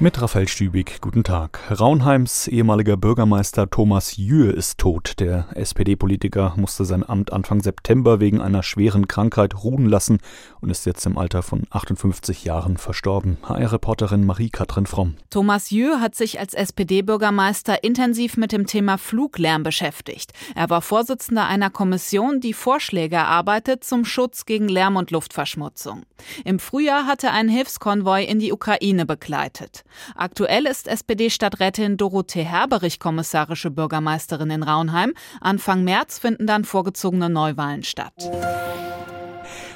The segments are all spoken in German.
Mit Raphael Stübig, guten Tag. Raunheims ehemaliger Bürgermeister Thomas Jühe ist tot. Der SPD-Politiker musste sein Amt Anfang September wegen einer schweren Krankheit ruhen lassen und ist jetzt im Alter von 58 Jahren verstorben. HR-Reporterin Marie-Katrin Fromm. Thomas Jühe hat sich als SPD-Bürgermeister intensiv mit dem Thema Fluglärm beschäftigt. Er war Vorsitzender einer Kommission, die Vorschläge erarbeitet zum Schutz gegen Lärm- und Luftverschmutzung. Im Frühjahr hatte er einen Hilfskonvoi in die Ukraine begleitet. Aktuell ist SPD-Stadträtin Dorothee Herberich kommissarische Bürgermeisterin in Raunheim. Anfang März finden dann vorgezogene Neuwahlen statt.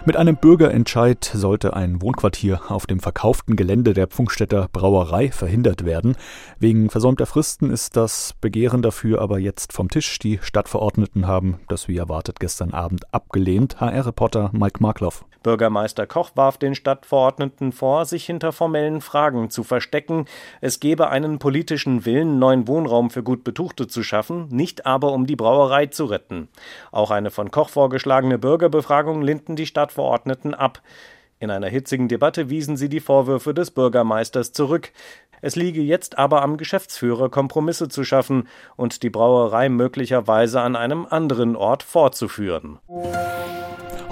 Mit einem Bürgerentscheid sollte ein Wohnquartier auf dem verkauften Gelände der Pfungstädter Brauerei verhindert werden. Wegen versäumter Fristen ist das Begehren dafür aber jetzt vom Tisch. Die Stadtverordneten haben das wie erwartet gestern Abend abgelehnt. HR-Reporter Mike Markloff. Bürgermeister Koch warf den Stadtverordneten vor, sich hinter formellen Fragen zu verstecken. Es gebe einen politischen Willen, neuen Wohnraum für gut Betuchte zu schaffen, nicht aber um die Brauerei zu retten. Auch eine von Koch vorgeschlagene Bürgerbefragung lehnten die Stadtverordneten ab. In einer hitzigen Debatte wiesen sie die Vorwürfe des Bürgermeisters zurück. Es liege jetzt aber am Geschäftsführer, Kompromisse zu schaffen und die Brauerei möglicherweise an einem anderen Ort fortzuführen.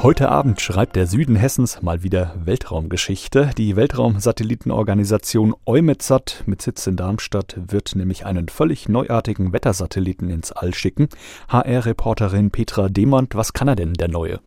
Heute Abend schreibt der Süden Hessens mal wieder Weltraumgeschichte. Die Weltraumsatellitenorganisation EUMETSAT mit Sitz in Darmstadt wird nämlich einen völlig neuartigen Wettersatelliten ins All schicken. HR-Reporterin Petra Demand, was kann er denn, der neue?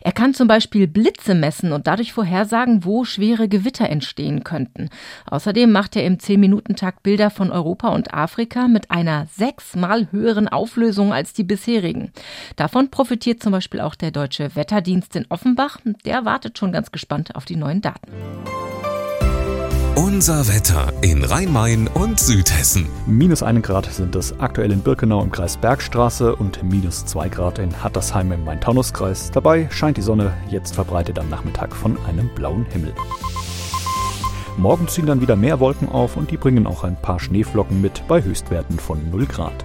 Er kann zum Beispiel Blitze messen und dadurch vorhersagen, wo schwere Gewitter entstehen könnten. Außerdem macht er im 10-Minuten-Takt Bilder von Europa und Afrika mit einer sechsmal höheren Auflösung als die bisherigen. Davon profitiert zum Beispiel auch der deutsche Wetterdienst Wetterdienst in Offenbach. Der wartet schon ganz gespannt auf die neuen Daten. Unser Wetter in Rhein-Main und Südhessen. Minus einen Grad sind es aktuell in Birkenau im Kreis Bergstraße und minus zwei Grad in Hattersheim im Main-Taunus-Kreis. Dabei scheint die Sonne jetzt verbreitet am Nachmittag von einem blauen Himmel. Morgen ziehen dann wieder mehr Wolken auf und die bringen auch ein paar Schneeflocken mit bei Höchstwerten von 0 Grad.